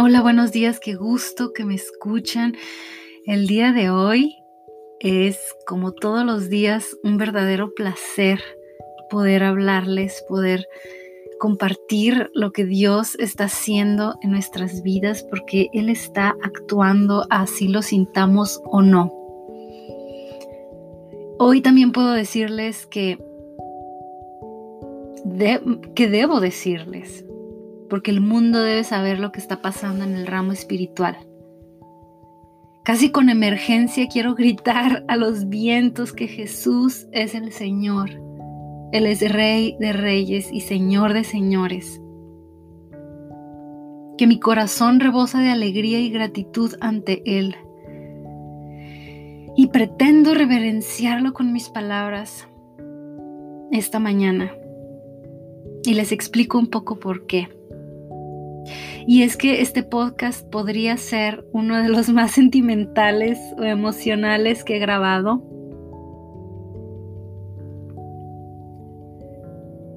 Hola, buenos días, qué gusto que me escuchan. El día de hoy es, como todos los días, un verdadero placer poder hablarles, poder compartir lo que Dios está haciendo en nuestras vidas, porque Él está actuando así lo sintamos o no. Hoy también puedo decirles que, que debo decirles, porque el mundo debe saber lo que está pasando en el ramo espiritual. Casi con emergencia quiero gritar a los vientos que Jesús es el Señor. Él es Rey de reyes y Señor de señores. Que mi corazón rebosa de alegría y gratitud ante Él. Y pretendo reverenciarlo con mis palabras esta mañana. Y les explico un poco por qué. Y es que este podcast podría ser uno de los más sentimentales o emocionales que he grabado.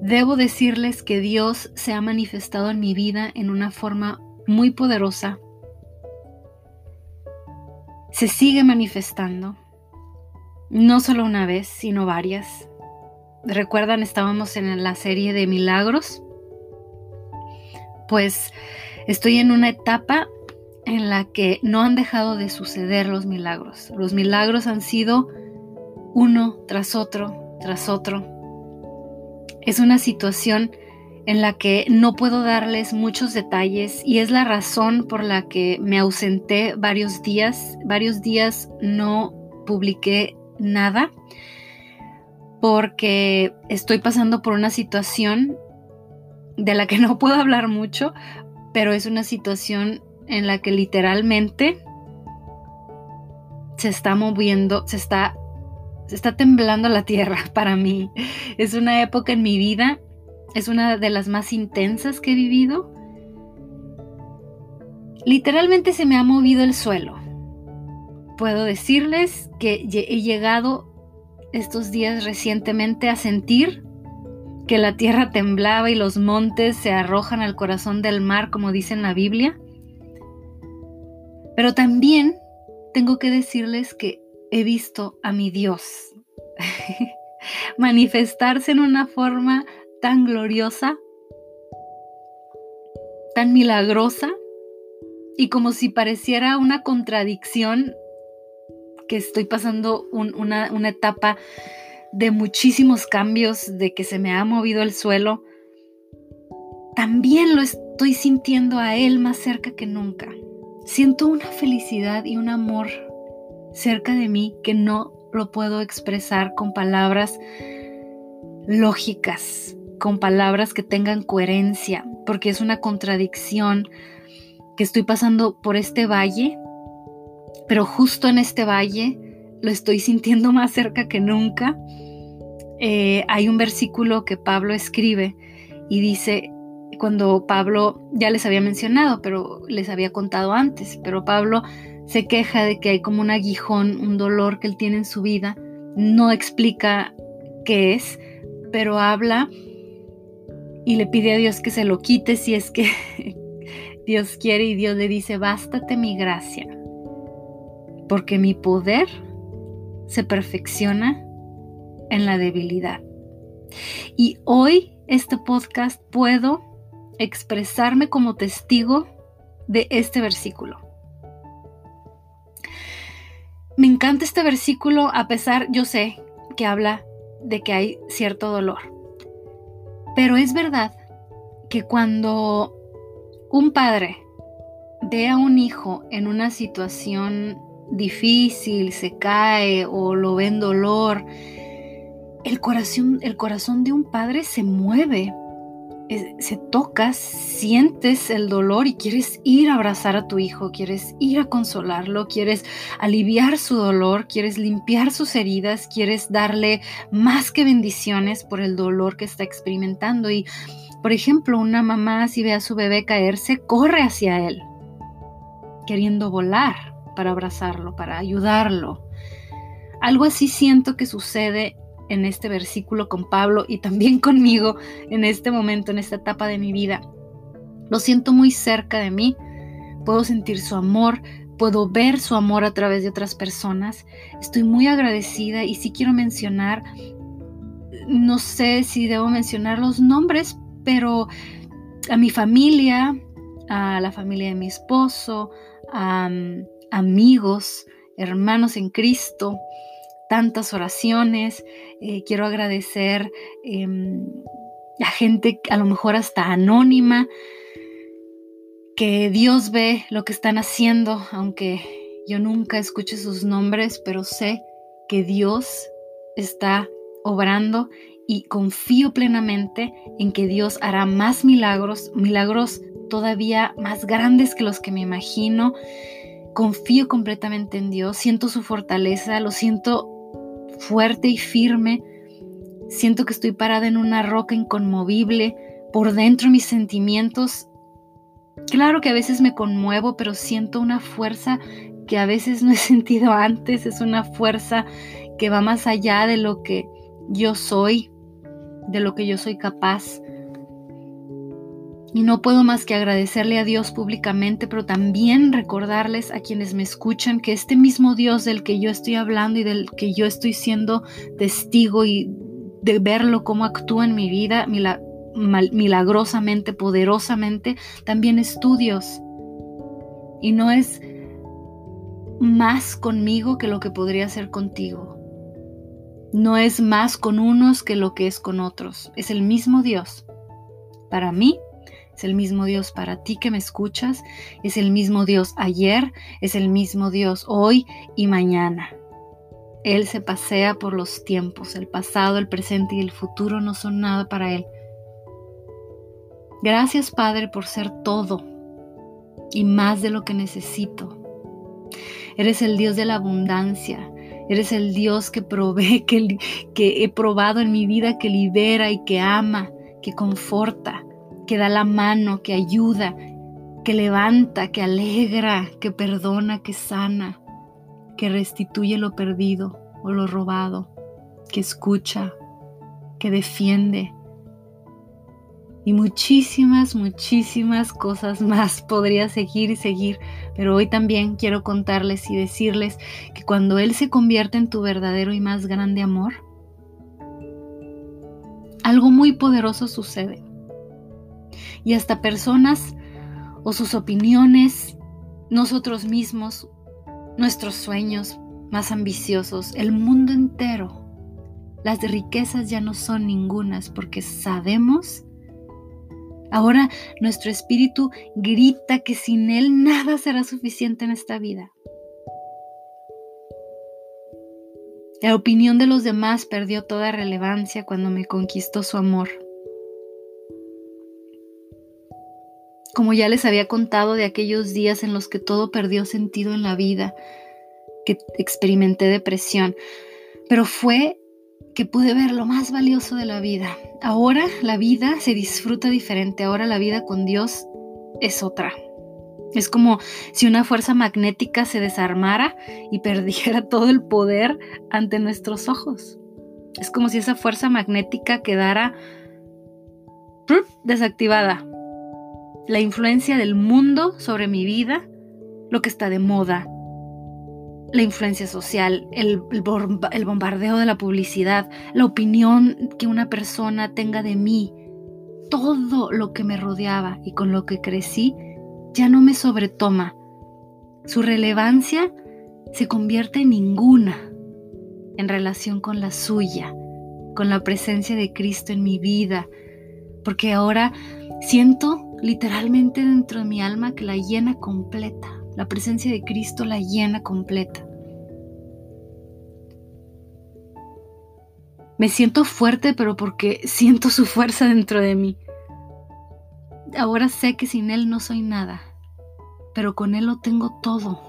Debo decirles que Dios se ha manifestado en mi vida en una forma muy poderosa. Se sigue manifestando, no solo una vez, sino varias. ¿Recuerdan? Estábamos en la serie de milagros. Pues Estoy en una etapa en la que no han dejado de suceder los milagros. Los milagros han sido uno tras otro, tras otro. Es una situación en la que no puedo darles muchos detalles y es la razón por la que me ausenté varios días. Varios días no publiqué nada porque estoy pasando por una situación de la que no puedo hablar mucho pero es una situación en la que literalmente se está moviendo, se está, se está temblando la tierra para mí. Es una época en mi vida, es una de las más intensas que he vivido. Literalmente se me ha movido el suelo. Puedo decirles que he llegado estos días recientemente a sentir que la tierra temblaba y los montes se arrojan al corazón del mar, como dice en la Biblia. Pero también tengo que decirles que he visto a mi Dios manifestarse en una forma tan gloriosa, tan milagrosa, y como si pareciera una contradicción que estoy pasando una, una etapa de muchísimos cambios, de que se me ha movido el suelo, también lo estoy sintiendo a Él más cerca que nunca. Siento una felicidad y un amor cerca de mí que no lo puedo expresar con palabras lógicas, con palabras que tengan coherencia, porque es una contradicción que estoy pasando por este valle, pero justo en este valle lo estoy sintiendo más cerca que nunca. Eh, hay un versículo que Pablo escribe y dice, cuando Pablo ya les había mencionado, pero les había contado antes, pero Pablo se queja de que hay como un aguijón, un dolor que él tiene en su vida, no explica qué es, pero habla y le pide a Dios que se lo quite si es que Dios quiere y Dios le dice, bástate mi gracia, porque mi poder se perfecciona en la debilidad. Y hoy este podcast puedo expresarme como testigo de este versículo. Me encanta este versículo a pesar, yo sé que habla de que hay cierto dolor. Pero es verdad que cuando un padre ve a un hijo en una situación difícil, se cae o lo ve en dolor, el corazón, el corazón de un padre se mueve, se toca, sientes el dolor y quieres ir a abrazar a tu hijo, quieres ir a consolarlo, quieres aliviar su dolor, quieres limpiar sus heridas, quieres darle más que bendiciones por el dolor que está experimentando. Y, por ejemplo, una mamá si ve a su bebé caerse, corre hacia él, queriendo volar para abrazarlo, para ayudarlo. Algo así siento que sucede en este versículo con Pablo y también conmigo en este momento, en esta etapa de mi vida. Lo siento muy cerca de mí puedo sentir su amor, puedo ver su amor a través de otras personas. Estoy muy agradecida y sí quiero mencionar, no sé si debo mencionar los nombres, pero a mi familia, a la familia de mi esposo, a amigos, hermanos en Cristo, tantas oraciones. Eh, quiero agradecer em, a gente a lo mejor hasta anónima, que Dios ve lo que están haciendo, aunque yo nunca escuche sus nombres, pero sé que Dios está obrando y confío plenamente en que Dios hará más milagros, milagros todavía más grandes que los que me imagino. Confío completamente en Dios, siento su fortaleza, lo siento fuerte y firme. Siento que estoy parada en una roca inconmovible. Por dentro mis sentimientos, claro que a veces me conmuevo, pero siento una fuerza que a veces no he sentido antes. Es una fuerza que va más allá de lo que yo soy, de lo que yo soy capaz. Y no puedo más que agradecerle a Dios públicamente, pero también recordarles a quienes me escuchan que este mismo Dios del que yo estoy hablando y del que yo estoy siendo testigo y de verlo cómo actúa en mi vida milagrosamente, poderosamente, también es tu Dios. Y no es más conmigo que lo que podría ser contigo. No es más con unos que lo que es con otros. Es el mismo Dios. Para mí es el mismo Dios para ti que me escuchas, es el mismo Dios ayer, es el mismo Dios hoy y mañana. Él se pasea por los tiempos, el pasado, el presente y el futuro no son nada para Él. Gracias Padre por ser todo y más de lo que necesito. Eres el Dios de la abundancia, eres el Dios que provee, que, que he probado en mi vida, que libera y que ama, que conforta que da la mano, que ayuda, que levanta, que alegra, que perdona, que sana, que restituye lo perdido o lo robado, que escucha, que defiende. Y muchísimas, muchísimas cosas más podría seguir y seguir, pero hoy también quiero contarles y decirles que cuando Él se convierte en tu verdadero y más grande amor, algo muy poderoso sucede y hasta personas o sus opiniones, nosotros mismos, nuestros sueños más ambiciosos, el mundo entero. Las riquezas ya no son ningunas porque sabemos Ahora nuestro espíritu grita que sin Él nada será suficiente en esta vida. La opinión de los demás perdió toda relevancia cuando me conquistó su amor. Como ya les había contado de aquellos días en los que todo perdió sentido en la vida, que experimenté depresión, pero fue que pude ver lo más valioso de la vida. Ahora la vida se disfruta diferente, ahora la vida con Dios es otra. Es como si una fuerza magnética se desarmara y perdiera todo el poder ante nuestros ojos. Es como si esa fuerza magnética quedara desactivada la influencia del mundo sobre mi vida, lo que está de moda, la influencia social, el, bombardeo de la publicidad, la opinión que una persona tenga de mí, todo lo que me rodeaba y con lo que crecí ya no me sobretoma. Su relevancia se convierte en ninguna en relación con la suya, con la presencia de Cristo en mi vida, porque ahora siento literalmente dentro de mi alma que la llena completa. La presencia de Cristo la llena completa. Me siento fuerte, pero porque siento su fuerza dentro de mí. Ahora sé que sin Él no soy nada, pero con Él lo tengo todo.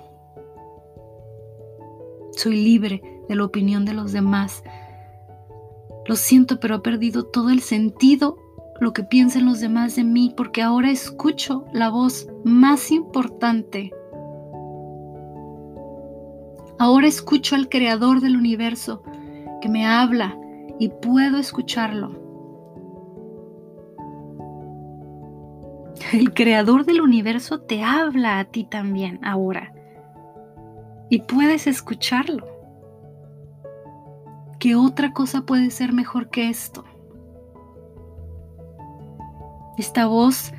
Soy libre de la opinión de los demás. Lo siento, pero ha perdido todo el sentido lo que piensen los demás de mí, porque ahora escucho la voz más importante. Ahora escucho al creador del universo que me habla y puedo escucharlo. el creador del universo te habla a ti también ahora. Y puedes escucharlo. ¿Qué otra cosa puede ser mejor que esto? Esta voz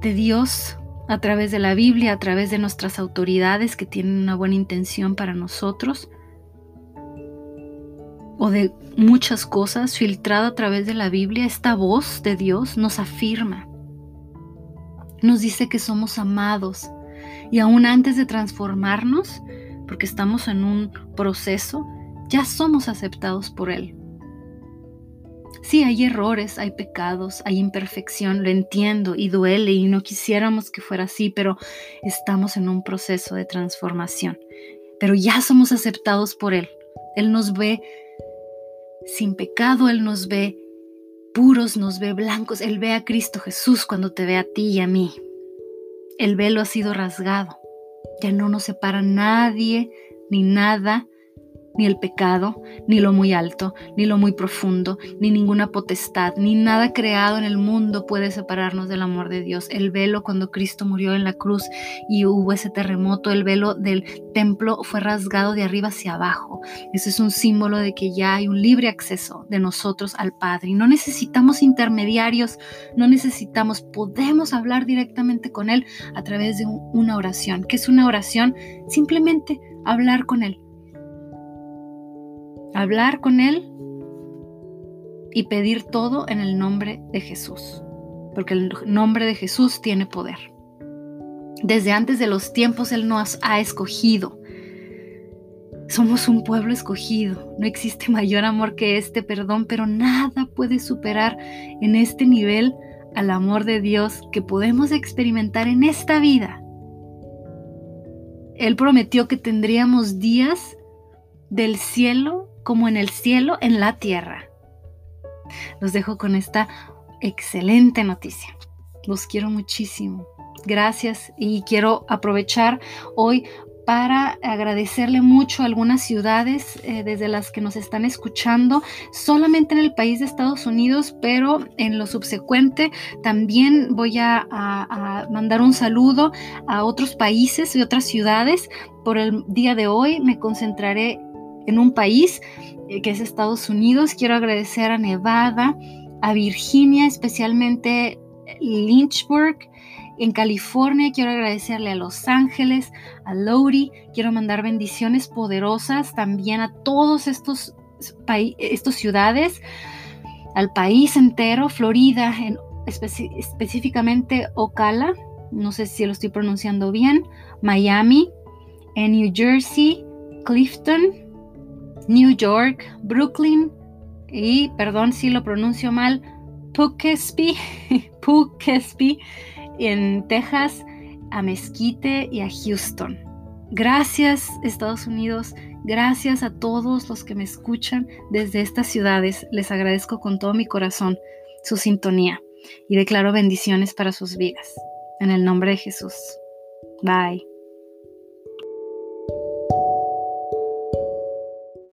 de Dios a través de la Biblia, a través de nuestras autoridades que tienen una buena intención para nosotros, o de muchas cosas filtrada a través de la Biblia, esta voz de Dios nos afirma, nos dice que somos amados y aún antes de transformarnos, porque estamos en un proceso, ya somos aceptados por Él. Sí, hay errores, hay pecados, hay imperfección, lo entiendo y duele y no quisiéramos que fuera así, pero estamos en un proceso de transformación. Pero ya somos aceptados por Él. Él nos ve sin pecado, Él nos ve puros, nos ve blancos, Él ve a Cristo Jesús cuando te ve a ti y a mí. El velo ha sido rasgado, ya no nos separa nadie ni nada ni el pecado, ni lo muy alto, ni lo muy profundo, ni ninguna potestad, ni nada creado en el mundo puede separarnos del amor de Dios. El velo cuando Cristo murió en la cruz y hubo ese terremoto, el velo del templo fue rasgado de arriba hacia abajo. Ese es un símbolo de que ya hay un libre acceso de nosotros al Padre. Y no necesitamos intermediarios, no necesitamos, podemos hablar directamente con Él a través de una oración. que es una oración? Simplemente hablar con Él hablar con Él y pedir todo en el nombre de Jesús, porque el nombre de Jesús tiene poder. Desde antes de los tiempos Él nos ha escogido. Somos un pueblo escogido. No existe mayor amor que este perdón, pero nada puede superar en este nivel al amor de Dios que podemos experimentar en esta vida. Él prometió que tendríamos días del cielo como en el cielo, en la tierra. Los dejo con esta excelente noticia. Los quiero muchísimo. Gracias y quiero aprovechar hoy para agradecerle mucho a algunas ciudades eh, desde las que nos están escuchando, solamente en el país de Estados Unidos, pero en lo subsecuente también voy a, a mandar un saludo a otros países y otras ciudades. Por el día de hoy me concentraré en un país eh, que es Estados Unidos. Quiero agradecer a Nevada, a Virginia, especialmente Lynchburg. En California quiero agradecerle a Los Ángeles, a Lodi, quiero mandar bendiciones poderosas también a todos estos, estos ciudades, al país entero, Florida, en, específicamente Ocala, no sé si lo estoy pronunciando bien, Miami, en New Jersey, Clifton, New York, Brooklyn y, perdón si lo pronuncio mal, Poughkeepsie, en Texas, a Mesquite y a Houston. Gracias Estados Unidos, gracias a todos los que me escuchan desde estas ciudades. Les agradezco con todo mi corazón su sintonía y declaro bendiciones para sus vidas. En el nombre de Jesús. Bye.